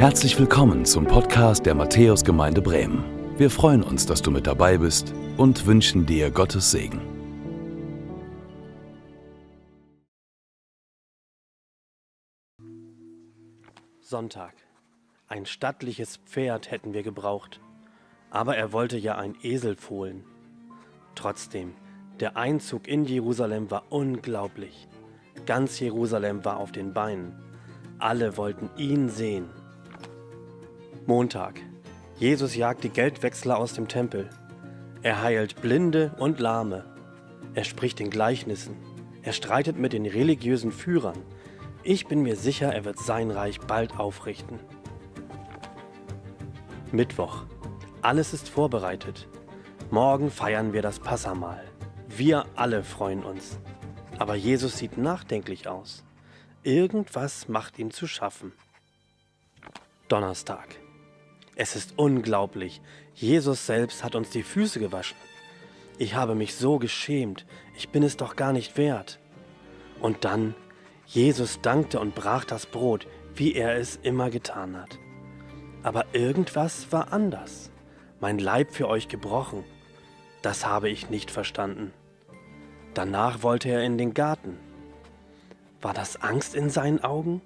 Herzlich willkommen zum Podcast der Matthäusgemeinde Bremen. Wir freuen uns, dass du mit dabei bist und wünschen dir Gottes Segen. Sonntag. Ein stattliches Pferd hätten wir gebraucht, aber er wollte ja ein Esel fohlen. Trotzdem, der Einzug in Jerusalem war unglaublich. Ganz Jerusalem war auf den Beinen. Alle wollten ihn sehen. Montag. Jesus jagt die Geldwechsler aus dem Tempel. Er heilt Blinde und Lahme. Er spricht in Gleichnissen. Er streitet mit den religiösen Führern. Ich bin mir sicher, er wird sein Reich bald aufrichten. Mittwoch. Alles ist vorbereitet. Morgen feiern wir das Passamal. Wir alle freuen uns. Aber Jesus sieht nachdenklich aus. Irgendwas macht ihm zu schaffen. Donnerstag. Es ist unglaublich. Jesus selbst hat uns die Füße gewaschen. Ich habe mich so geschämt. Ich bin es doch gar nicht wert. Und dann, Jesus dankte und brach das Brot, wie er es immer getan hat. Aber irgendwas war anders. Mein Leib für euch gebrochen. Das habe ich nicht verstanden. Danach wollte er in den Garten. War das Angst in seinen Augen?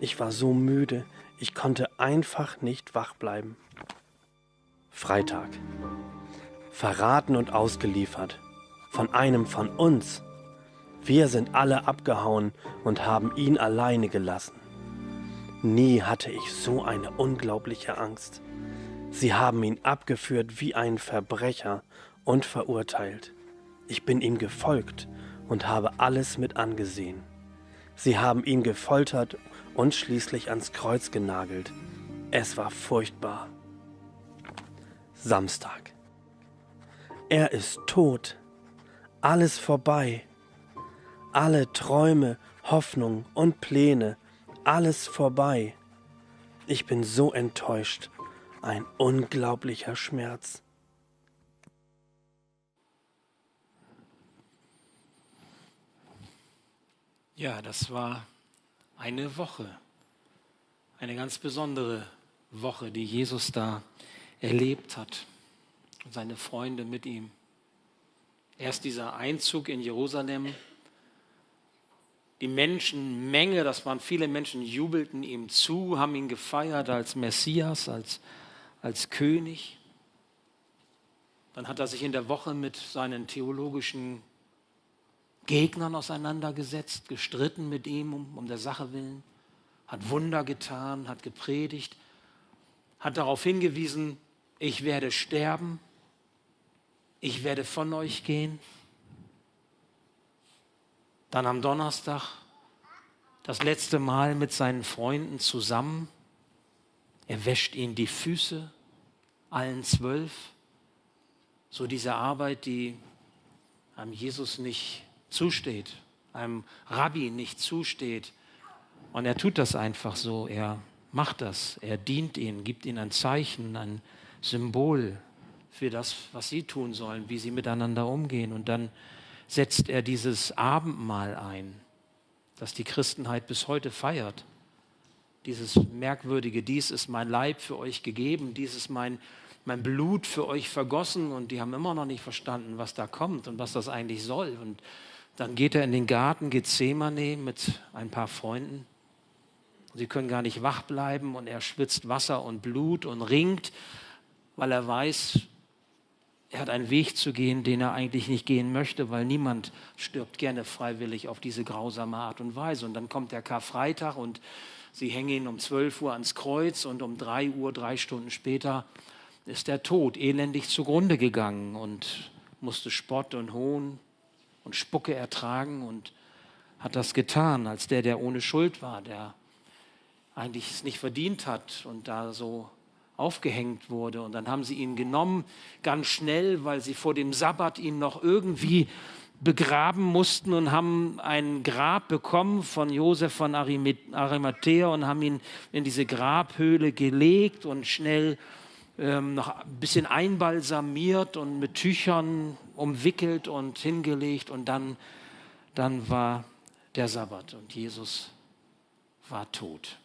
Ich war so müde, ich konnte einfach nicht wach bleiben. Freitag. Verraten und ausgeliefert. Von einem von uns. Wir sind alle abgehauen und haben ihn alleine gelassen. Nie hatte ich so eine unglaubliche Angst. Sie haben ihn abgeführt wie ein Verbrecher und verurteilt. Ich bin ihm gefolgt und habe alles mit angesehen. Sie haben ihn gefoltert und schließlich ans Kreuz genagelt. Es war furchtbar. Samstag. Er ist tot. Alles vorbei. Alle Träume, Hoffnung und Pläne, alles vorbei. Ich bin so enttäuscht. Ein unglaublicher Schmerz. Ja, das war eine Woche, eine ganz besondere Woche, die Jesus da erlebt hat und seine Freunde mit ihm. Erst dieser Einzug in Jerusalem, die Menschenmenge, das waren viele Menschen, jubelten ihm zu, haben ihn gefeiert als Messias, als, als König. Dann hat er sich in der Woche mit seinen theologischen Gegnern auseinandergesetzt, gestritten mit ihm um, um der Sache willen, hat Wunder getan, hat gepredigt, hat darauf hingewiesen, ich werde sterben, ich werde von euch gehen. Dann am Donnerstag das letzte Mal mit seinen Freunden zusammen. Er wäscht ihnen die Füße, allen zwölf. So diese Arbeit, die einem Jesus nicht zusteht, einem Rabbi nicht zusteht. Und er tut das einfach so, er macht das, er dient ihnen, gibt ihnen ein Zeichen, ein Symbol für das, was sie tun sollen, wie sie miteinander umgehen. Und dann setzt er dieses Abendmahl ein, das die Christenheit bis heute feiert. Dieses merkwürdige, dies ist mein Leib für euch gegeben, dies ist mein, mein Blut für euch vergossen. Und die haben immer noch nicht verstanden, was da kommt und was das eigentlich soll. Und dann geht er in den Garten Gethsemane mit ein paar Freunden. Sie können gar nicht wach bleiben und er schwitzt Wasser und Blut und ringt, weil er weiß, er hat einen Weg zu gehen, den er eigentlich nicht gehen möchte, weil niemand stirbt gerne freiwillig auf diese grausame Art und Weise. Und dann kommt der Karfreitag und sie hängen ihn um 12 Uhr ans Kreuz und um 3 Uhr, drei Stunden später, ist er tot, elendig zugrunde gegangen und musste Spott und Hohn und Spucke ertragen und hat das getan, als der, der ohne Schuld war, der eigentlich es nicht verdient hat und da so aufgehängt wurde. Und dann haben sie ihn genommen, ganz schnell, weil sie vor dem Sabbat ihn noch irgendwie begraben mussten und haben ein Grab bekommen von Josef von Arimathea und haben ihn in diese Grabhöhle gelegt und schnell ähm, noch ein bisschen einbalsamiert und mit Tüchern umwickelt und hingelegt und dann, dann war der Sabbat und Jesus war tot.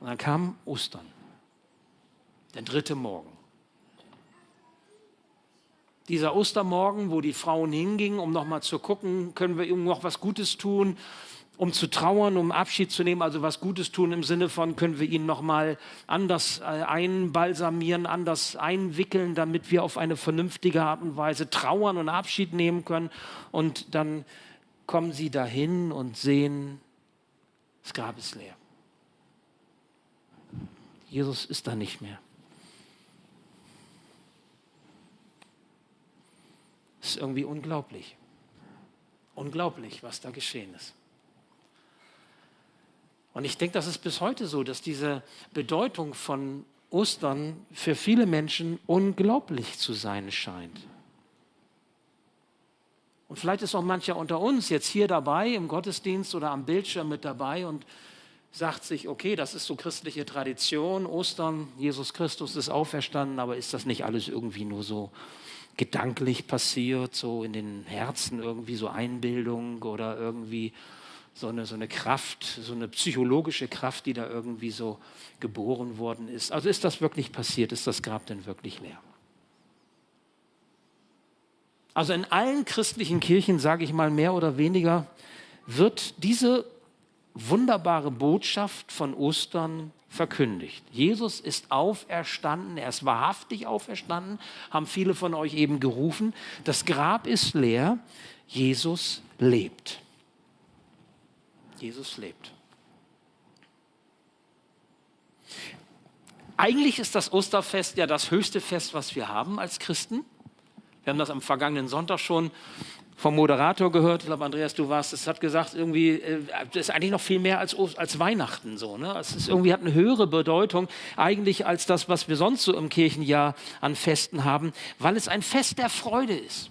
Und dann kam Ostern, der dritte Morgen. Dieser Ostermorgen, wo die Frauen hingingen, um nochmal zu gucken, können wir ihm noch was Gutes tun, um zu trauern, um Abschied zu nehmen, also was Gutes tun im Sinne von, können wir ihn nochmal anders äh, einbalsamieren, anders einwickeln, damit wir auf eine vernünftige Art und Weise trauern und Abschied nehmen können. Und dann kommen sie dahin und sehen, das Grab ist leer. Jesus ist da nicht mehr. Das ist irgendwie unglaublich. Unglaublich, was da geschehen ist. Und ich denke, das ist bis heute so, dass diese Bedeutung von Ostern für viele Menschen unglaublich zu sein scheint. Und vielleicht ist auch mancher unter uns jetzt hier dabei im Gottesdienst oder am Bildschirm mit dabei und sagt sich, okay, das ist so christliche Tradition, Ostern, Jesus Christus ist auferstanden, aber ist das nicht alles irgendwie nur so gedanklich passiert, so in den Herzen irgendwie so Einbildung oder irgendwie so eine, so eine Kraft, so eine psychologische Kraft, die da irgendwie so geboren worden ist. Also ist das wirklich passiert? Ist das Grab denn wirklich leer? Also in allen christlichen Kirchen, sage ich mal mehr oder weniger, wird diese wunderbare Botschaft von Ostern verkündigt. Jesus ist auferstanden, er ist wahrhaftig auferstanden, haben viele von euch eben gerufen. Das Grab ist leer, Jesus lebt. Jesus lebt. Eigentlich ist das Osterfest ja das höchste Fest, was wir haben als Christen. Wir haben das am vergangenen Sonntag schon vom Moderator gehört, ich glaube, Andreas, du warst, es hat gesagt, irgendwie, äh, das ist eigentlich noch viel mehr als, als Weihnachten so. Ne? Es ist irgendwie hat eine höhere Bedeutung eigentlich als das, was wir sonst so im Kirchenjahr an Festen haben, weil es ein Fest der Freude ist.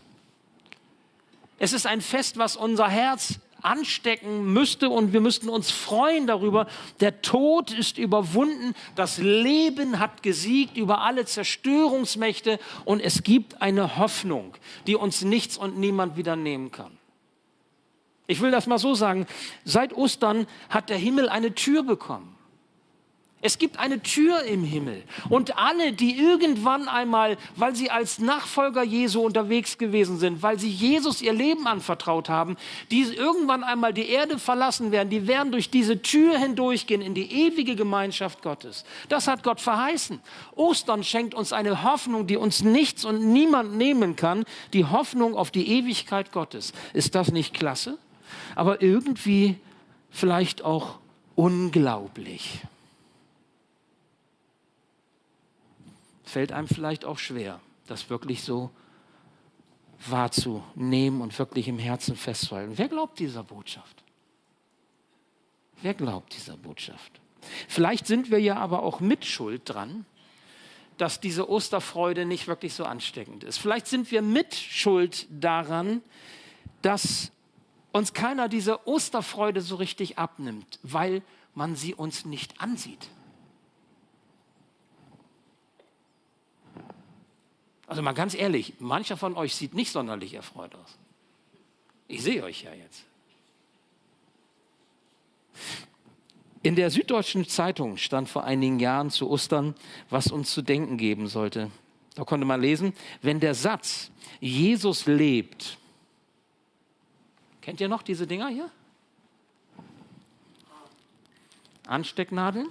Es ist ein Fest, was unser Herz anstecken müsste und wir müssten uns freuen darüber. Der Tod ist überwunden, das Leben hat gesiegt über alle Zerstörungsmächte und es gibt eine Hoffnung, die uns nichts und niemand wieder nehmen kann. Ich will das mal so sagen, seit Ostern hat der Himmel eine Tür bekommen. Es gibt eine Tür im Himmel. Und alle, die irgendwann einmal, weil sie als Nachfolger Jesu unterwegs gewesen sind, weil sie Jesus ihr Leben anvertraut haben, die irgendwann einmal die Erde verlassen werden, die werden durch diese Tür hindurchgehen in die ewige Gemeinschaft Gottes. Das hat Gott verheißen. Ostern schenkt uns eine Hoffnung, die uns nichts und niemand nehmen kann. Die Hoffnung auf die Ewigkeit Gottes. Ist das nicht klasse? Aber irgendwie vielleicht auch unglaublich. Fällt einem vielleicht auch schwer, das wirklich so wahrzunehmen und wirklich im Herzen festzuhalten. Wer glaubt dieser Botschaft? Wer glaubt dieser Botschaft? Vielleicht sind wir ja aber auch mitschuld dran, dass diese Osterfreude nicht wirklich so ansteckend ist. Vielleicht sind wir mitschuld daran, dass uns keiner diese Osterfreude so richtig abnimmt, weil man sie uns nicht ansieht. Also mal ganz ehrlich, mancher von euch sieht nicht sonderlich erfreut aus. Ich sehe euch ja jetzt. In der Süddeutschen Zeitung stand vor einigen Jahren zu Ostern, was uns zu denken geben sollte. Da konnte man lesen, wenn der Satz Jesus lebt, kennt ihr noch diese Dinger hier? Anstecknadeln?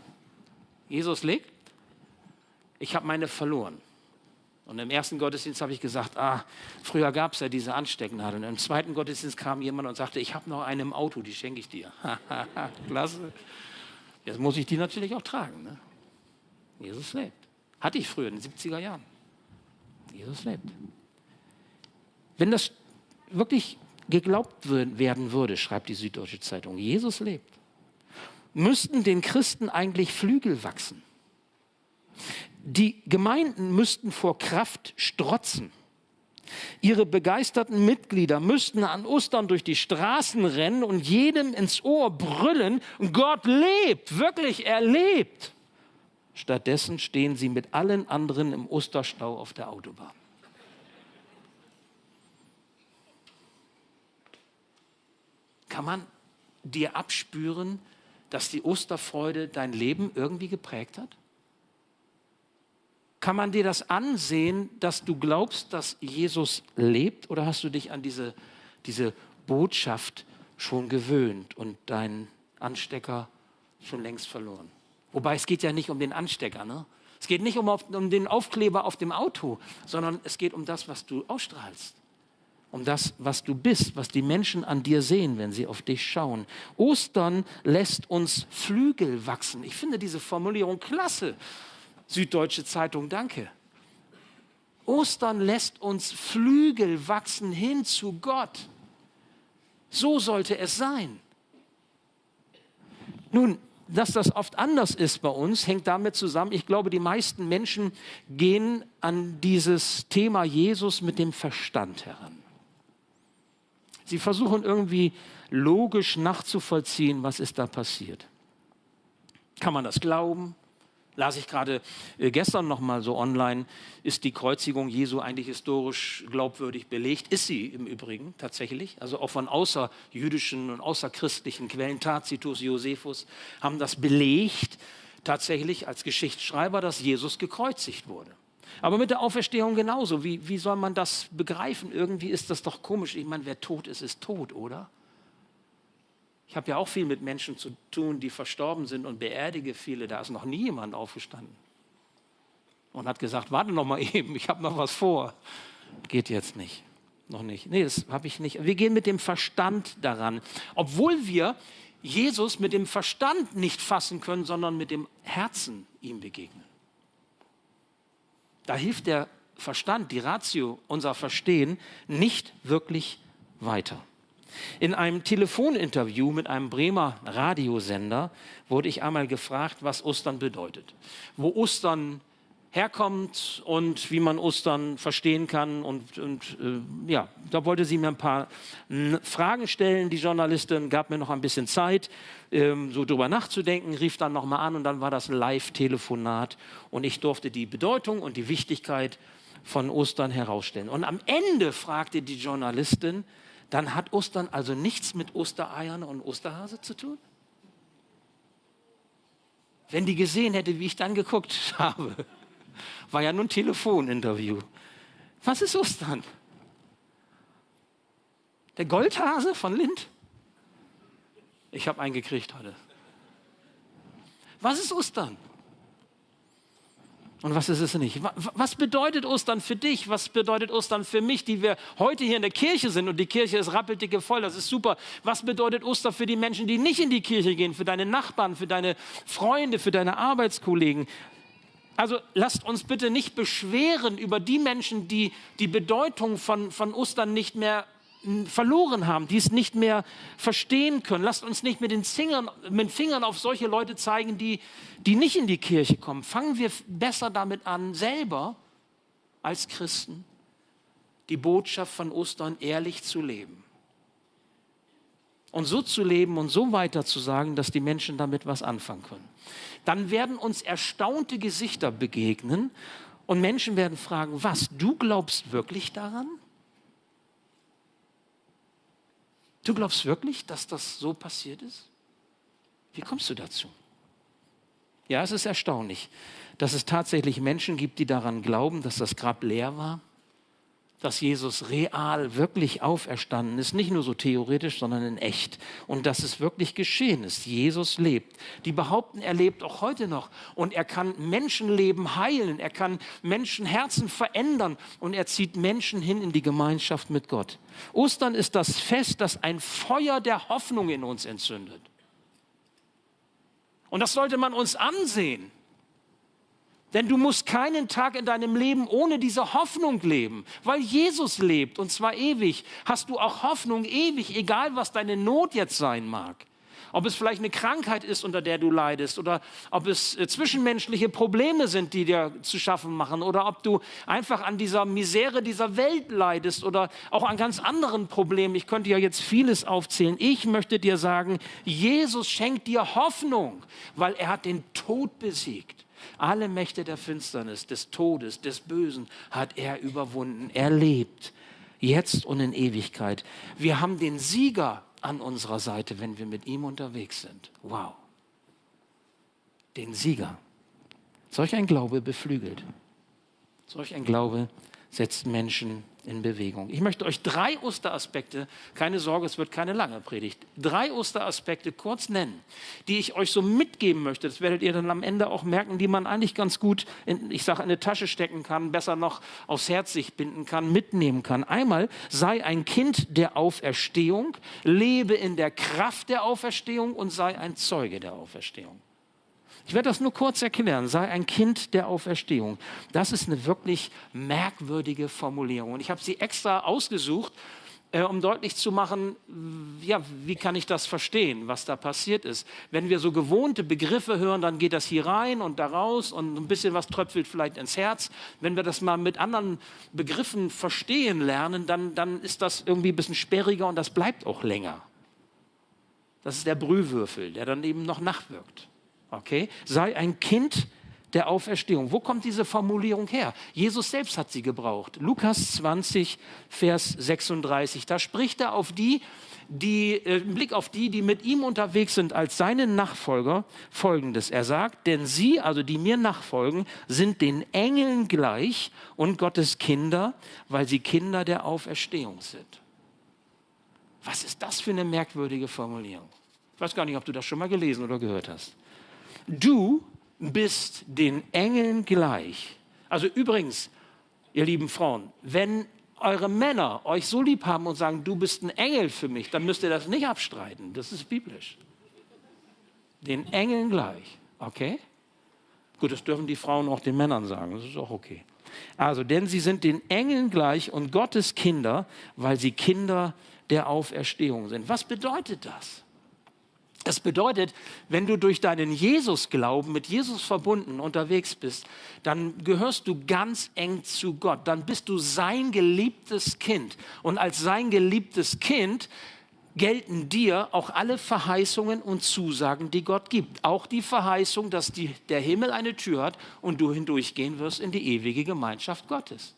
Jesus lebt? Ich habe meine verloren. Und im ersten Gottesdienst habe ich gesagt, ah, früher gab es ja diese Anstecknadeln. Im zweiten Gottesdienst kam jemand und sagte, ich habe noch eine im Auto, die schenke ich dir. Klasse. Jetzt muss ich die natürlich auch tragen. Ne? Jesus lebt. Hatte ich früher in den 70er Jahren. Jesus lebt. Wenn das wirklich geglaubt werden würde, schreibt die Süddeutsche Zeitung, Jesus lebt, müssten den Christen eigentlich Flügel wachsen. Die Gemeinden müssten vor Kraft strotzen. Ihre begeisterten Mitglieder müssten an Ostern durch die Straßen rennen und jedem ins Ohr brüllen, Gott lebt, wirklich, er lebt. Stattdessen stehen sie mit allen anderen im Osterstau auf der Autobahn. Kann man dir abspüren, dass die Osterfreude dein Leben irgendwie geprägt hat? Kann man dir das ansehen, dass du glaubst, dass Jesus lebt oder hast du dich an diese, diese Botschaft schon gewöhnt und deinen Anstecker schon längst verloren? Wobei es geht ja nicht um den Anstecker, ne? Es geht nicht um, um den Aufkleber auf dem Auto, sondern es geht um das, was du ausstrahlst um das, was du bist, was die Menschen an dir sehen, wenn sie auf dich schauen. Ostern lässt uns Flügel wachsen. Ich finde diese Formulierung klasse. Süddeutsche Zeitung, danke. Ostern lässt uns Flügel wachsen hin zu Gott. So sollte es sein. Nun, dass das oft anders ist bei uns, hängt damit zusammen, ich glaube, die meisten Menschen gehen an dieses Thema Jesus mit dem Verstand heran. Sie versuchen irgendwie logisch nachzuvollziehen, was ist da passiert. Kann man das glauben? Las ich gerade äh, gestern noch mal so online, ist die Kreuzigung Jesu eigentlich historisch glaubwürdig belegt? Ist sie im Übrigen tatsächlich. Also auch von außerjüdischen und außerchristlichen Quellen, Tacitus, Josephus, haben das belegt, tatsächlich als Geschichtsschreiber, dass Jesus gekreuzigt wurde. Aber mit der Auferstehung genauso. Wie, wie soll man das begreifen? Irgendwie ist das doch komisch. Ich meine, wer tot ist, ist tot, oder? Ich habe ja auch viel mit Menschen zu tun, die verstorben sind und beerdige viele. Da ist noch nie jemand aufgestanden und hat gesagt, warte noch mal eben, ich habe noch was vor. Geht jetzt nicht. Noch nicht. Nee, das habe ich nicht. Wir gehen mit dem Verstand daran. Obwohl wir Jesus mit dem Verstand nicht fassen können, sondern mit dem Herzen ihm begegnen. Da hilft der Verstand, die Ratio, unser Verstehen nicht wirklich weiter. In einem Telefoninterview mit einem Bremer Radiosender wurde ich einmal gefragt, was Ostern bedeutet. Wo Ostern herkommt und wie man Ostern verstehen kann. Und, und äh, ja, da wollte sie mir ein paar Fragen stellen. Die Journalistin gab mir noch ein bisschen Zeit, ähm, so drüber nachzudenken, rief dann nochmal an und dann war das Live-Telefonat und ich durfte die Bedeutung und die Wichtigkeit von Ostern herausstellen. Und am Ende fragte die Journalistin, dann hat Ostern also nichts mit Ostereiern und Osterhase zu tun? Wenn die gesehen hätte, wie ich dann geguckt habe, war ja nur ein Telefoninterview. Was ist Ostern? Der Goldhase von Lind? Ich habe einen gekriegt heute. Was ist Ostern? Und was ist es nicht? Was bedeutet Ostern für dich? Was bedeutet Ostern für mich, die wir heute hier in der Kirche sind und die Kirche ist rappeldicke voll, das ist super. Was bedeutet Ostern für die Menschen, die nicht in die Kirche gehen, für deine Nachbarn, für deine Freunde, für deine Arbeitskollegen? Also lasst uns bitte nicht beschweren über die Menschen, die die Bedeutung von, von Ostern nicht mehr verloren haben, die es nicht mehr verstehen können. Lasst uns nicht mit den, Fingern, mit Fingern auf solche Leute zeigen, die, die nicht in die Kirche kommen. Fangen wir besser damit an, selber als Christen die Botschaft von Ostern ehrlich zu leben. Und so zu leben und so weiter zu sagen, dass die Menschen damit was anfangen können. Dann werden uns erstaunte Gesichter begegnen und Menschen werden fragen, was, du glaubst wirklich daran? Du glaubst wirklich, dass das so passiert ist? Wie kommst du dazu? Ja, es ist erstaunlich, dass es tatsächlich Menschen gibt, die daran glauben, dass das Grab leer war dass Jesus real wirklich auferstanden ist, nicht nur so theoretisch, sondern in echt. Und dass es wirklich geschehen ist. Jesus lebt. Die behaupten, er lebt auch heute noch. Und er kann Menschenleben heilen. Er kann Menschenherzen verändern. Und er zieht Menschen hin in die Gemeinschaft mit Gott. Ostern ist das Fest, das ein Feuer der Hoffnung in uns entzündet. Und das sollte man uns ansehen. Denn du musst keinen Tag in deinem Leben ohne diese Hoffnung leben, weil Jesus lebt und zwar ewig. Hast du auch Hoffnung ewig, egal was deine Not jetzt sein mag. Ob es vielleicht eine Krankheit ist, unter der du leidest, oder ob es äh, zwischenmenschliche Probleme sind, die dir zu schaffen machen, oder ob du einfach an dieser Misere dieser Welt leidest oder auch an ganz anderen Problemen. Ich könnte ja jetzt vieles aufzählen. Ich möchte dir sagen, Jesus schenkt dir Hoffnung, weil er hat den Tod besiegt. Alle Mächte der Finsternis, des Todes, des Bösen hat er überwunden. Er lebt jetzt und in Ewigkeit. Wir haben den Sieger an unserer Seite, wenn wir mit ihm unterwegs sind. Wow. den Sieger. Solch ein Glaube beflügelt. Solch ein Glaube setzt Menschen in Bewegung. Ich möchte euch drei Osteraspekte, keine Sorge, es wird keine lange Predigt, drei Osteraspekte kurz nennen, die ich euch so mitgeben möchte. Das werdet ihr dann am Ende auch merken, die man eigentlich ganz gut, in, ich sage, in eine Tasche stecken kann, besser noch aufs Herz sich binden kann, mitnehmen kann. Einmal sei ein Kind der Auferstehung, lebe in der Kraft der Auferstehung und sei ein Zeuge der Auferstehung. Ich werde das nur kurz erklären. Sei ein Kind der Auferstehung. Das ist eine wirklich merkwürdige Formulierung. Und ich habe sie extra ausgesucht, äh, um deutlich zu machen, ja, wie kann ich das verstehen, was da passiert ist. Wenn wir so gewohnte Begriffe hören, dann geht das hier rein und da raus und ein bisschen was tröpfelt vielleicht ins Herz. Wenn wir das mal mit anderen Begriffen verstehen lernen, dann, dann ist das irgendwie ein bisschen sperriger und das bleibt auch länger. Das ist der Brühwürfel, der dann eben noch nachwirkt. Okay? Sei ein Kind der Auferstehung. Wo kommt diese Formulierung her? Jesus selbst hat sie gebraucht. Lukas 20, Vers 36. Da spricht er auf die, die, äh, Blick auf die, die mit ihm unterwegs sind als seine Nachfolger, folgendes. Er sagt, denn sie, also die mir nachfolgen, sind den Engeln gleich und Gottes Kinder, weil sie Kinder der Auferstehung sind. Was ist das für eine merkwürdige Formulierung? Ich weiß gar nicht, ob du das schon mal gelesen oder gehört hast. Du bist den Engeln gleich. Also übrigens, ihr lieben Frauen, wenn eure Männer euch so lieb haben und sagen, du bist ein Engel für mich, dann müsst ihr das nicht abstreiten. Das ist biblisch. Den Engeln gleich. Okay? Gut, das dürfen die Frauen auch den Männern sagen. Das ist auch okay. Also, denn sie sind den Engeln gleich und Gottes Kinder, weil sie Kinder der Auferstehung sind. Was bedeutet das? Das bedeutet, wenn du durch deinen Jesus-Glauben mit Jesus verbunden unterwegs bist, dann gehörst du ganz eng zu Gott. Dann bist du sein geliebtes Kind. Und als sein geliebtes Kind gelten dir auch alle Verheißungen und Zusagen, die Gott gibt. Auch die Verheißung, dass die, der Himmel eine Tür hat und du hindurchgehen wirst in die ewige Gemeinschaft Gottes.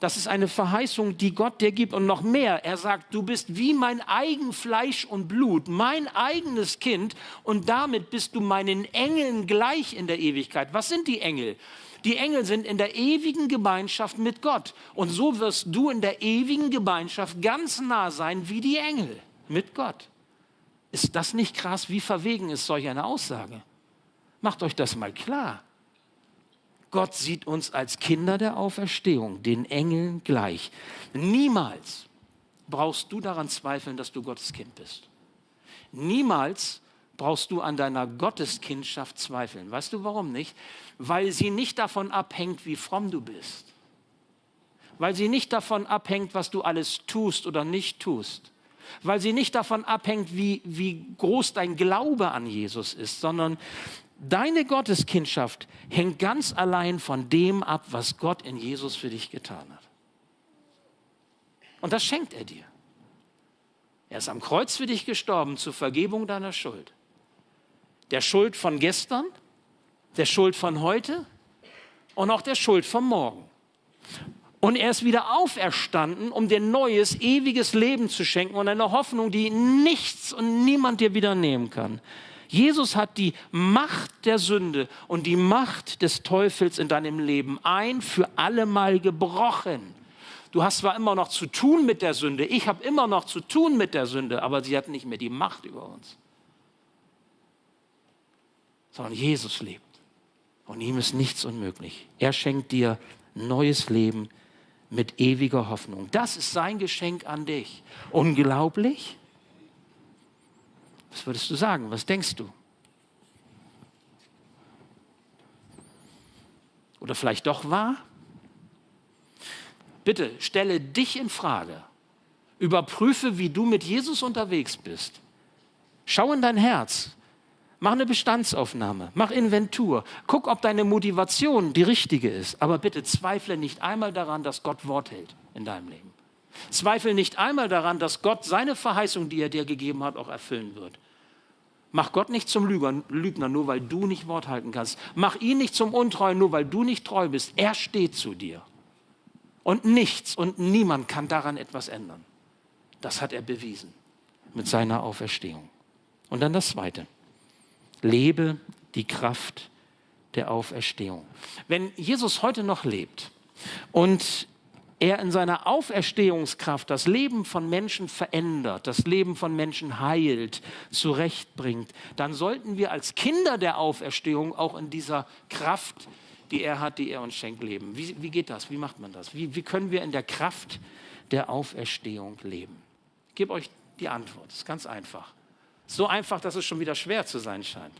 Das ist eine Verheißung, die Gott dir gibt. Und noch mehr, er sagt, du bist wie mein eigen Fleisch und Blut, mein eigenes Kind. Und damit bist du meinen Engeln gleich in der Ewigkeit. Was sind die Engel? Die Engel sind in der ewigen Gemeinschaft mit Gott. Und so wirst du in der ewigen Gemeinschaft ganz nah sein wie die Engel mit Gott. Ist das nicht krass? Wie verwegen ist solch eine Aussage? Macht euch das mal klar. Gott sieht uns als Kinder der Auferstehung, den Engeln gleich. Niemals brauchst du daran zweifeln, dass du Gottes Kind bist. Niemals brauchst du an deiner Gotteskindschaft zweifeln. Weißt du warum nicht? Weil sie nicht davon abhängt, wie fromm du bist. Weil sie nicht davon abhängt, was du alles tust oder nicht tust. Weil sie nicht davon abhängt, wie, wie groß dein Glaube an Jesus ist, sondern Deine Gotteskindschaft hängt ganz allein von dem ab, was Gott in Jesus für dich getan hat. Und das schenkt er dir. Er ist am Kreuz für dich gestorben zur Vergebung deiner Schuld. Der Schuld von gestern, der Schuld von heute und auch der Schuld von morgen. Und er ist wieder auferstanden, um dir neues, ewiges Leben zu schenken und eine Hoffnung, die nichts und niemand dir wieder nehmen kann. Jesus hat die Macht der Sünde und die Macht des Teufels in deinem Leben ein für allemal gebrochen. Du hast zwar immer noch zu tun mit der Sünde, ich habe immer noch zu tun mit der Sünde, aber sie hat nicht mehr die Macht über uns. Sondern Jesus lebt und ihm ist nichts unmöglich. Er schenkt dir neues Leben mit ewiger Hoffnung. Das ist sein Geschenk an dich. Unglaublich? Was würdest du sagen? Was denkst du? Oder vielleicht doch wahr? Bitte stelle dich in Frage. Überprüfe, wie du mit Jesus unterwegs bist. Schau in dein Herz. Mach eine Bestandsaufnahme. Mach Inventur. Guck, ob deine Motivation die richtige ist. Aber bitte zweifle nicht einmal daran, dass Gott Wort hält in deinem Leben. Zweifle nicht einmal daran, dass Gott seine Verheißung, die er dir gegeben hat, auch erfüllen wird. Mach Gott nicht zum Lügner, nur weil du nicht Wort halten kannst. Mach ihn nicht zum Untreuen, nur weil du nicht treu bist. Er steht zu dir. Und nichts und niemand kann daran etwas ändern. Das hat er bewiesen mit seiner Auferstehung. Und dann das Zweite. Lebe die Kraft der Auferstehung. Wenn Jesus heute noch lebt und er in seiner Auferstehungskraft das Leben von Menschen verändert, das Leben von Menschen heilt, zurechtbringt, dann sollten wir als Kinder der Auferstehung auch in dieser Kraft, die er hat, die er uns schenkt, leben. Wie, wie geht das? Wie macht man das? Wie, wie können wir in der Kraft der Auferstehung leben? Ich gebe euch die Antwort. Es ist ganz einfach. So einfach, dass es schon wieder schwer zu sein scheint.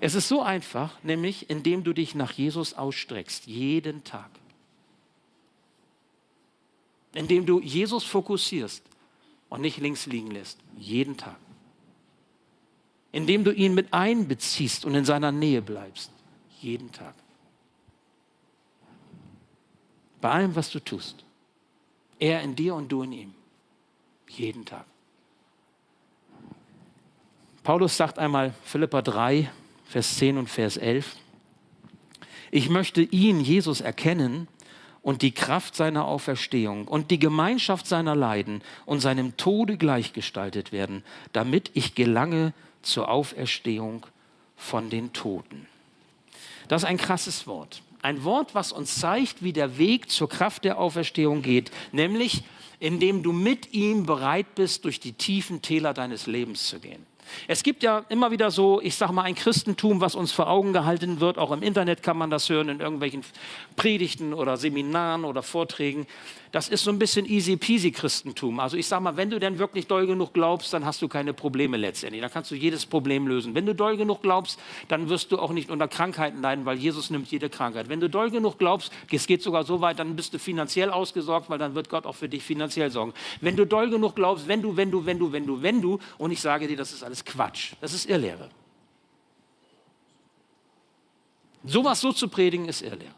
Es ist so einfach, nämlich indem du dich nach Jesus ausstreckst, jeden Tag indem du Jesus fokussierst und nicht links liegen lässt, jeden Tag. Indem du ihn mit einbeziehst und in seiner Nähe bleibst, jeden Tag. Bei allem, was du tust. Er in dir und du in ihm. Jeden Tag. Paulus sagt einmal, Philippa 3, Vers 10 und Vers 11, ich möchte ihn, Jesus, erkennen und die Kraft seiner Auferstehung und die Gemeinschaft seiner Leiden und seinem Tode gleichgestaltet werden, damit ich gelange zur Auferstehung von den Toten. Das ist ein krasses Wort. Ein Wort, was uns zeigt, wie der Weg zur Kraft der Auferstehung geht, nämlich indem du mit ihm bereit bist, durch die tiefen Täler deines Lebens zu gehen. Es gibt ja immer wieder so, ich sage mal, ein Christentum, was uns vor Augen gehalten wird. Auch im Internet kann man das hören, in irgendwelchen Predigten oder Seminaren oder Vorträgen. Das ist so ein bisschen easy peasy Christentum. Also ich sage mal, wenn du denn wirklich doll genug glaubst, dann hast du keine Probleme letztendlich. Dann kannst du jedes Problem lösen. Wenn du doll genug glaubst, dann wirst du auch nicht unter Krankheiten leiden, weil Jesus nimmt jede Krankheit. Wenn du doll genug glaubst, es geht sogar so weit, dann bist du finanziell ausgesorgt, weil dann wird Gott auch für dich finanziell sorgen. Wenn du doll genug glaubst, wenn du, wenn du, wenn du, wenn du, wenn du, und ich sage dir, das ist alles Quatsch. Das ist Irrlehre. Sowas so zu predigen, ist Irrlehre.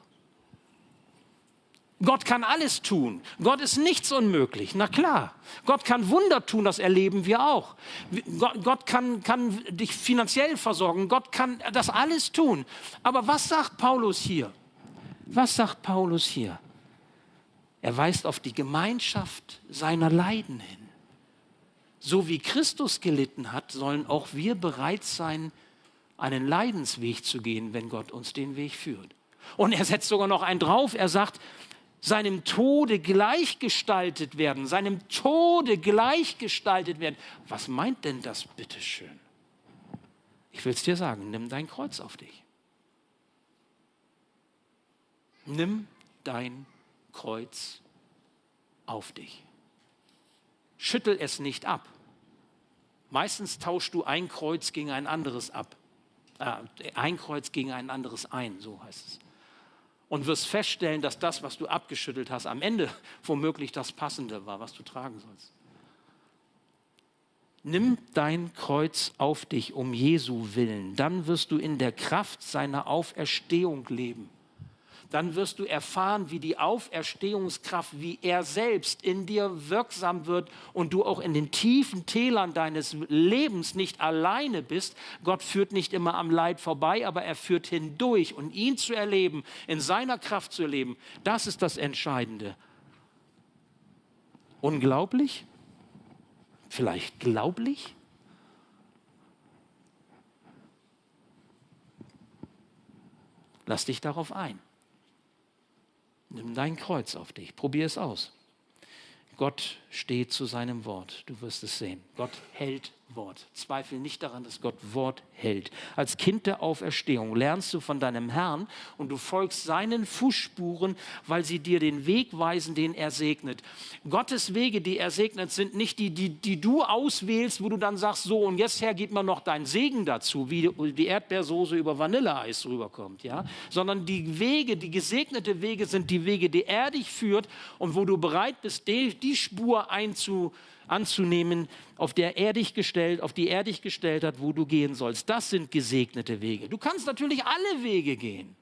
Gott kann alles tun. Gott ist nichts unmöglich. Na klar. Gott kann Wunder tun, das erleben wir auch. Gott, Gott kann, kann dich finanziell versorgen. Gott kann das alles tun. Aber was sagt Paulus hier? Was sagt Paulus hier? Er weist auf die Gemeinschaft seiner Leiden hin. So wie Christus gelitten hat, sollen auch wir bereit sein, einen Leidensweg zu gehen, wenn Gott uns den Weg führt. Und er setzt sogar noch einen drauf. Er sagt, seinem Tode gleichgestaltet werden, seinem Tode gleichgestaltet werden. Was meint denn das bitteschön? Ich will es dir sagen, nimm dein Kreuz auf dich. Nimm dein Kreuz auf dich. Schüttel es nicht ab. Meistens tauschst du ein Kreuz gegen ein anderes ab. Äh, ein Kreuz gegen ein anderes ein, so heißt es und wirst feststellen, dass das, was du abgeschüttelt hast, am Ende womöglich das Passende war, was du tragen sollst. Nimm dein Kreuz auf dich um Jesu willen, dann wirst du in der Kraft seiner Auferstehung leben dann wirst du erfahren, wie die Auferstehungskraft, wie er selbst in dir wirksam wird und du auch in den tiefen Tälern deines Lebens nicht alleine bist. Gott führt nicht immer am Leid vorbei, aber er führt hindurch und ihn zu erleben, in seiner Kraft zu leben, das ist das Entscheidende. Unglaublich? Vielleicht glaublich? Lass dich darauf ein. Nimm dein Kreuz auf dich, probier es aus. Gott steht zu seinem Wort, du wirst es sehen. Gott hält Wort. Zweifel nicht daran, dass Gott Wort hält. Als Kind der Auferstehung lernst du von deinem Herrn und du folgst seinen Fußspuren, weil sie dir den Weg weisen, den er segnet. Gottes Wege, die er segnet, sind nicht die, die, die du auswählst, wo du dann sagst, so und jetzt her gibt man noch deinen Segen dazu, wie die Erdbeersoße über Vanilleeis rüberkommt, ja? Sondern die Wege, die gesegnete Wege sind die Wege, die er dich führt und wo du bereit bist, die, die Spur einzuführen anzunehmen, auf der er dich gestellt, auf die er dich gestellt hat, wo du gehen sollst. Das sind gesegnete Wege. Du kannst natürlich alle Wege gehen.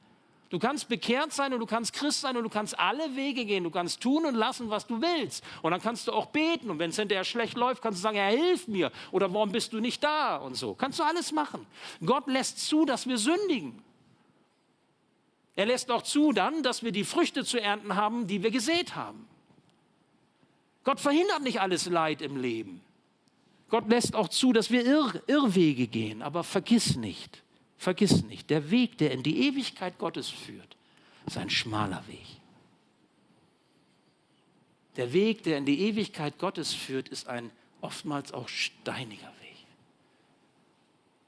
Du kannst bekehrt sein und du kannst Christ sein und du kannst alle Wege gehen. Du kannst tun und lassen, was du willst. Und dann kannst du auch beten. Und wenn es hinterher schlecht läuft, kannst du sagen, Herr, hilf mir. Oder warum bist du nicht da? Und so. Kannst du alles machen. Gott lässt zu, dass wir sündigen. Er lässt auch zu dann, dass wir die Früchte zu ernten haben, die wir gesät haben. Gott verhindert nicht alles Leid im Leben. Gott lässt auch zu, dass wir Irr Irrwege gehen, aber vergiss nicht, vergiss nicht, der Weg, der in die Ewigkeit Gottes führt, ist ein schmaler Weg. Der Weg, der in die Ewigkeit Gottes führt, ist ein oftmals auch steiniger Weg.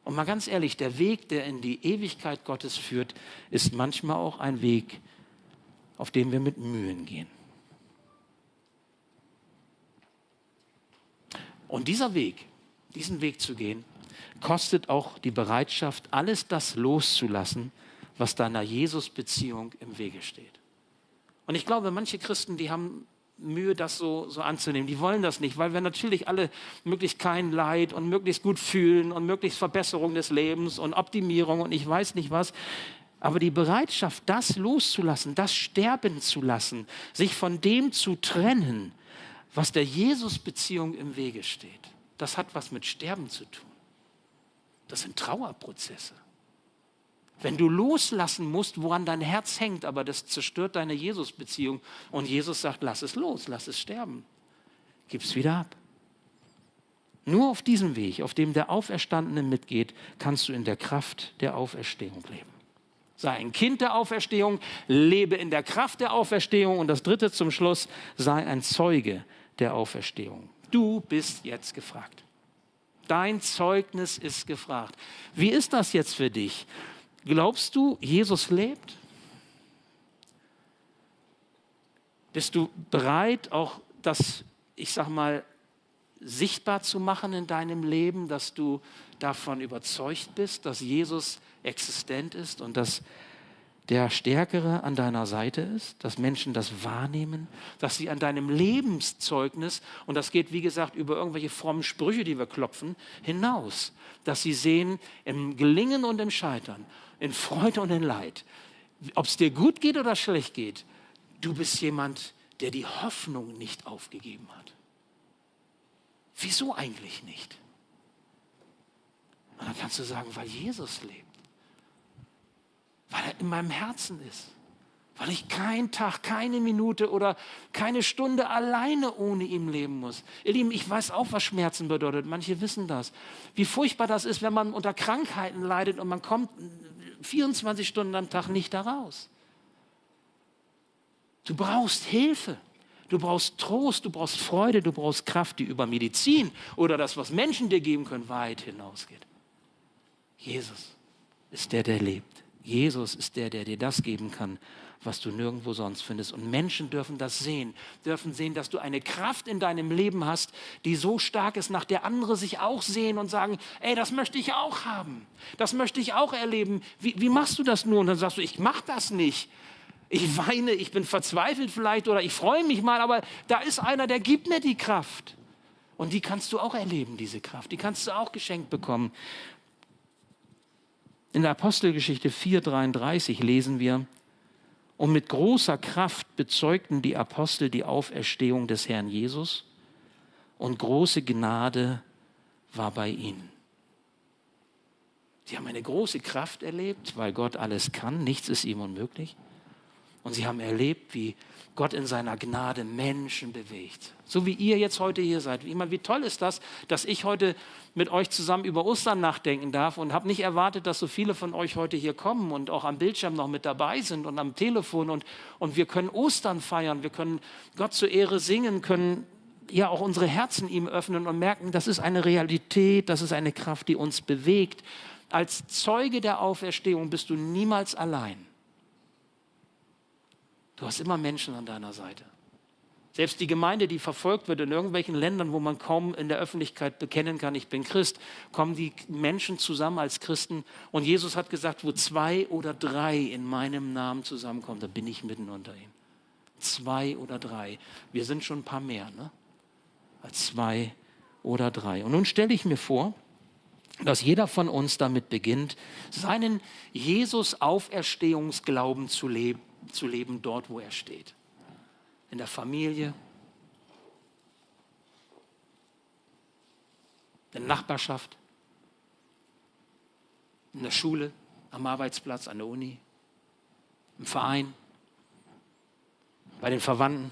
Und mal ganz ehrlich, der Weg, der in die Ewigkeit Gottes führt, ist manchmal auch ein Weg, auf dem wir mit Mühen gehen. Und dieser Weg, diesen Weg zu gehen, kostet auch die Bereitschaft, alles das loszulassen, was deiner Jesus-Beziehung im Wege steht. Und ich glaube, manche Christen, die haben Mühe, das so, so anzunehmen. Die wollen das nicht, weil wir natürlich alle möglichst kein Leid und möglichst gut fühlen und möglichst Verbesserung des Lebens und Optimierung und ich weiß nicht was. Aber die Bereitschaft, das loszulassen, das sterben zu lassen, sich von dem zu trennen, was der Jesus-Beziehung im Wege steht, das hat was mit Sterben zu tun. Das sind Trauerprozesse. Wenn du loslassen musst, woran dein Herz hängt, aber das zerstört deine Jesus-Beziehung und Jesus sagt, lass es los, lass es sterben, gib es wieder ab. Nur auf diesem Weg, auf dem der Auferstandene mitgeht, kannst du in der Kraft der Auferstehung leben. Sei ein Kind der Auferstehung, lebe in der Kraft der Auferstehung und das dritte zum Schluss, sei ein Zeuge der Auferstehung. Du bist jetzt gefragt. Dein Zeugnis ist gefragt. Wie ist das jetzt für dich? Glaubst du, Jesus lebt? Bist du bereit, auch das, ich sag mal, sichtbar zu machen in deinem Leben, dass du davon überzeugt bist, dass Jesus existent ist und dass der Stärkere an deiner Seite ist, dass Menschen das wahrnehmen, dass sie an deinem Lebenszeugnis, und das geht wie gesagt über irgendwelche frommen Sprüche, die wir klopfen, hinaus, dass sie sehen im Gelingen und im Scheitern, in Freude und in Leid, ob es dir gut geht oder schlecht geht, du bist jemand, der die Hoffnung nicht aufgegeben hat. Wieso eigentlich nicht? Und dann kannst du sagen, weil Jesus lebt weil er in meinem Herzen ist. Weil ich keinen Tag, keine Minute oder keine Stunde alleine ohne ihn leben muss. Ihr Lieben, ich weiß auch, was Schmerzen bedeutet. Manche wissen das. Wie furchtbar das ist, wenn man unter Krankheiten leidet und man kommt 24 Stunden am Tag nicht da raus. Du brauchst Hilfe. Du brauchst Trost, du brauchst Freude, du brauchst Kraft, die über Medizin oder das, was Menschen dir geben können, weit hinausgeht. Jesus ist der, der lebt. Jesus ist der, der dir das geben kann, was du nirgendwo sonst findest. Und Menschen dürfen das sehen, dürfen sehen, dass du eine Kraft in deinem Leben hast, die so stark ist, nach der andere sich auch sehen und sagen, ey, das möchte ich auch haben, das möchte ich auch erleben. Wie, wie machst du das nur? Und dann sagst du, ich mache das nicht. Ich weine, ich bin verzweifelt vielleicht oder ich freue mich mal, aber da ist einer, der gibt mir die Kraft. Und die kannst du auch erleben, diese Kraft. Die kannst du auch geschenkt bekommen. In der Apostelgeschichte 4.33 lesen wir, und mit großer Kraft bezeugten die Apostel die Auferstehung des Herrn Jesus und große Gnade war bei ihnen. Sie haben eine große Kraft erlebt, weil Gott alles kann, nichts ist ihm unmöglich. Und sie haben erlebt, wie Gott in seiner Gnade Menschen bewegt. So wie ihr jetzt heute hier seid. Wie, wie toll ist das, dass ich heute mit euch zusammen über Ostern nachdenken darf und habe nicht erwartet, dass so viele von euch heute hier kommen und auch am Bildschirm noch mit dabei sind und am Telefon und, und wir können Ostern feiern, wir können Gott zur Ehre singen, können ja auch unsere Herzen ihm öffnen und merken, das ist eine Realität, das ist eine Kraft, die uns bewegt. Als Zeuge der Auferstehung bist du niemals allein. Du hast immer Menschen an deiner Seite. Selbst die Gemeinde, die verfolgt wird in irgendwelchen Ländern, wo man kaum in der Öffentlichkeit bekennen kann, ich bin Christ, kommen die Menschen zusammen als Christen. Und Jesus hat gesagt, wo zwei oder drei in meinem Namen zusammenkommen, da bin ich mitten unter ihnen. Zwei oder drei. Wir sind schon ein paar mehr, ne? Als zwei oder drei. Und nun stelle ich mir vor, dass jeder von uns damit beginnt, seinen Jesus-Auferstehungsglauben zu leben zu leben dort, wo er steht. In der Familie, in der Nachbarschaft, in der Schule, am Arbeitsplatz, an der Uni, im Verein, bei den Verwandten,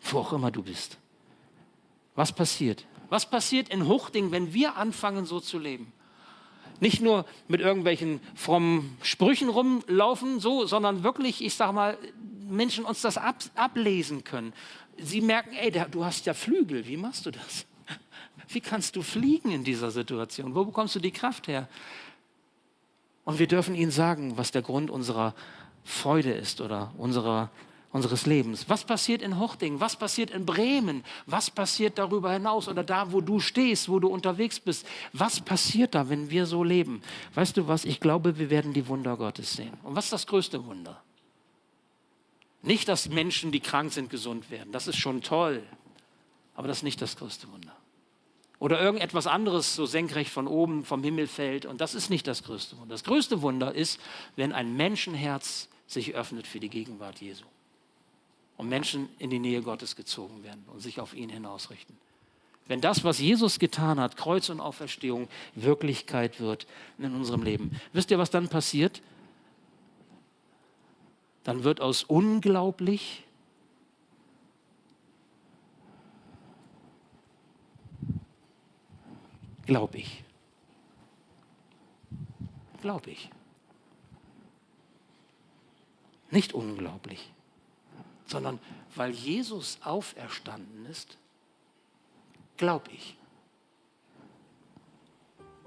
wo auch immer du bist. Was passiert? Was passiert in Huchting, wenn wir anfangen, so zu leben? Nicht nur mit irgendwelchen frommen Sprüchen rumlaufen, so, sondern wirklich, ich sage mal, Menschen uns das ab, ablesen können. Sie merken, ey, du hast ja Flügel, wie machst du das? Wie kannst du fliegen in dieser Situation? Wo bekommst du die Kraft her? Und wir dürfen ihnen sagen, was der Grund unserer Freude ist oder unserer, unseres Lebens. Was passiert in Hochding? Was passiert in Bremen? Was passiert darüber hinaus oder da, wo du stehst, wo du unterwegs bist? Was passiert da, wenn wir so leben? Weißt du was? Ich glaube, wir werden die Wunder Gottes sehen. Und was ist das größte Wunder? Nicht, dass Menschen, die krank sind, gesund werden. Das ist schon toll. Aber das ist nicht das größte Wunder oder irgendetwas anderes so senkrecht von oben vom Himmel fällt. Und das ist nicht das größte Wunder. Das größte Wunder ist, wenn ein Menschenherz sich öffnet für die Gegenwart Jesu und Menschen in die Nähe Gottes gezogen werden und sich auf ihn hinausrichten. Wenn das, was Jesus getan hat, Kreuz und Auferstehung, Wirklichkeit wird in unserem Leben. Wisst ihr, was dann passiert? Dann wird aus unglaublich Glaube ich. Glaube ich. Nicht unglaublich, sondern weil Jesus auferstanden ist, glaube ich.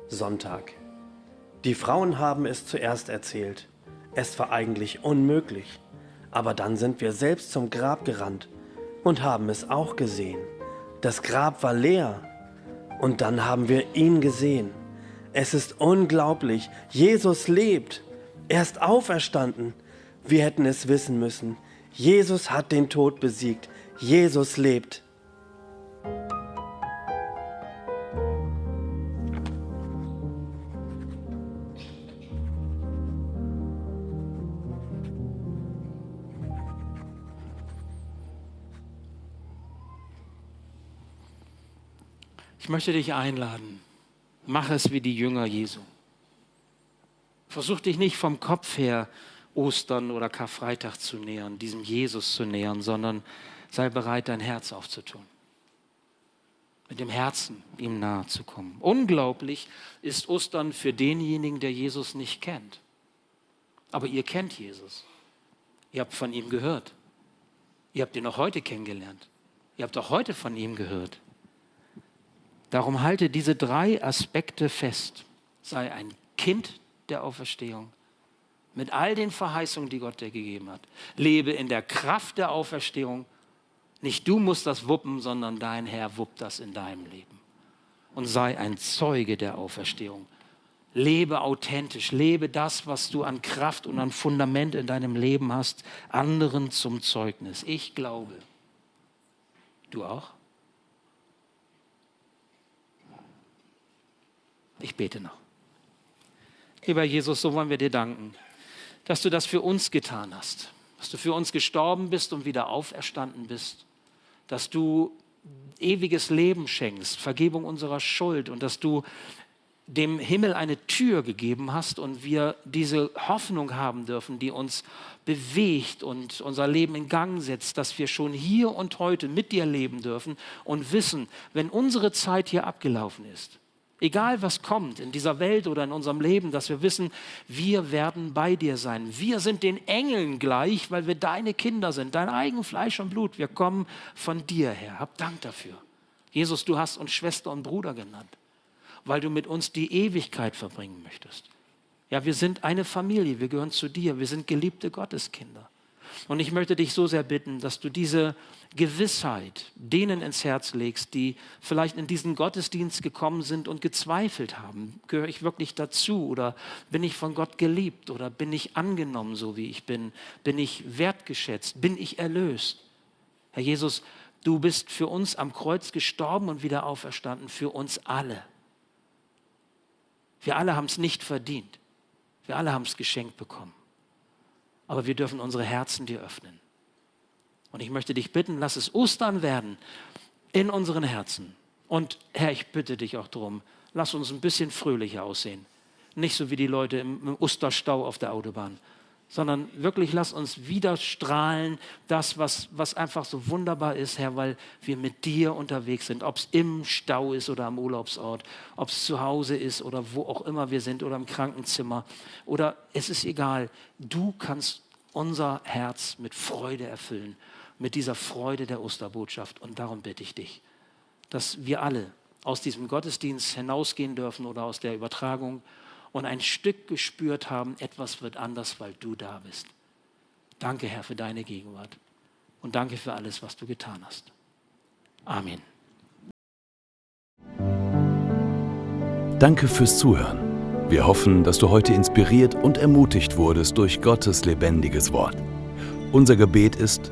Sonntag. Die Frauen haben es zuerst erzählt. Es war eigentlich unmöglich. Aber dann sind wir selbst zum Grab gerannt und haben es auch gesehen. Das Grab war leer und dann haben wir ihn gesehen. Es ist unglaublich. Jesus lebt. Er ist auferstanden. Wir hätten es wissen müssen. Jesus hat den Tod besiegt. Jesus lebt. Ich möchte dich einladen. Mach es wie die Jünger Jesu. Versuch dich nicht vom Kopf her Ostern oder Karfreitag zu nähern, diesem Jesus zu nähern, sondern sei bereit, dein Herz aufzutun. Mit dem Herzen ihm nahe zu kommen. Unglaublich ist Ostern für denjenigen, der Jesus nicht kennt. Aber ihr kennt Jesus. Ihr habt von ihm gehört. Ihr habt ihn auch heute kennengelernt. Ihr habt auch heute von ihm gehört. Darum halte diese drei Aspekte fest. Sei ein Kind der Auferstehung mit all den Verheißungen, die Gott dir gegeben hat. Lebe in der Kraft der Auferstehung. Nicht du musst das wuppen, sondern dein Herr wuppt das in deinem Leben. Und sei ein Zeuge der Auferstehung. Lebe authentisch, lebe das, was du an Kraft und an Fundament in deinem Leben hast, anderen zum Zeugnis. Ich glaube. Du auch? Ich bete noch. Lieber Jesus, so wollen wir dir danken, dass du das für uns getan hast, dass du für uns gestorben bist und wieder auferstanden bist, dass du ewiges Leben schenkst, Vergebung unserer Schuld und dass du dem Himmel eine Tür gegeben hast und wir diese Hoffnung haben dürfen, die uns bewegt und unser Leben in Gang setzt, dass wir schon hier und heute mit dir leben dürfen und wissen, wenn unsere Zeit hier abgelaufen ist, Egal was kommt in dieser Welt oder in unserem Leben, dass wir wissen, wir werden bei dir sein. Wir sind den Engeln gleich, weil wir deine Kinder sind, dein eigen Fleisch und Blut. Wir kommen von dir her. Hab Dank dafür. Jesus, du hast uns Schwester und Bruder genannt, weil du mit uns die Ewigkeit verbringen möchtest. Ja, wir sind eine Familie, wir gehören zu dir, wir sind geliebte Gotteskinder. Und ich möchte dich so sehr bitten, dass du diese Gewissheit denen ins Herz legst, die vielleicht in diesen Gottesdienst gekommen sind und gezweifelt haben. Gehöre ich wirklich dazu oder bin ich von Gott geliebt oder bin ich angenommen, so wie ich bin? Bin ich wertgeschätzt? Bin ich erlöst? Herr Jesus, du bist für uns am Kreuz gestorben und wieder auferstanden, für uns alle. Wir alle haben es nicht verdient. Wir alle haben es geschenkt bekommen aber wir dürfen unsere Herzen dir öffnen. Und ich möchte dich bitten, lass es Ostern werden in unseren Herzen. Und Herr, ich bitte dich auch darum, lass uns ein bisschen fröhlicher aussehen. Nicht so wie die Leute im, Osterstau auf der Autobahn, sondern wirklich lass uns wieder strahlen, das, was, was einfach so wunderbar ist, Herr, weil wir mit dir unterwegs sind, ob es im Stau ist oder am Urlaubsort, ob es zu Hause ist oder wo auch immer wir sind oder im Krankenzimmer oder es ist egal, du kannst unser Herz mit Freude erfüllen, mit dieser Freude der Osterbotschaft und darum bitte ich dich, dass wir alle aus diesem Gottesdienst hinausgehen dürfen oder aus der Übertragung und ein Stück gespürt haben, etwas wird anders, weil du da bist. Danke, Herr, für deine Gegenwart und danke für alles, was du getan hast. Amen. Danke fürs Zuhören. Wir hoffen, dass du heute inspiriert und ermutigt wurdest durch Gottes lebendiges Wort. Unser Gebet ist,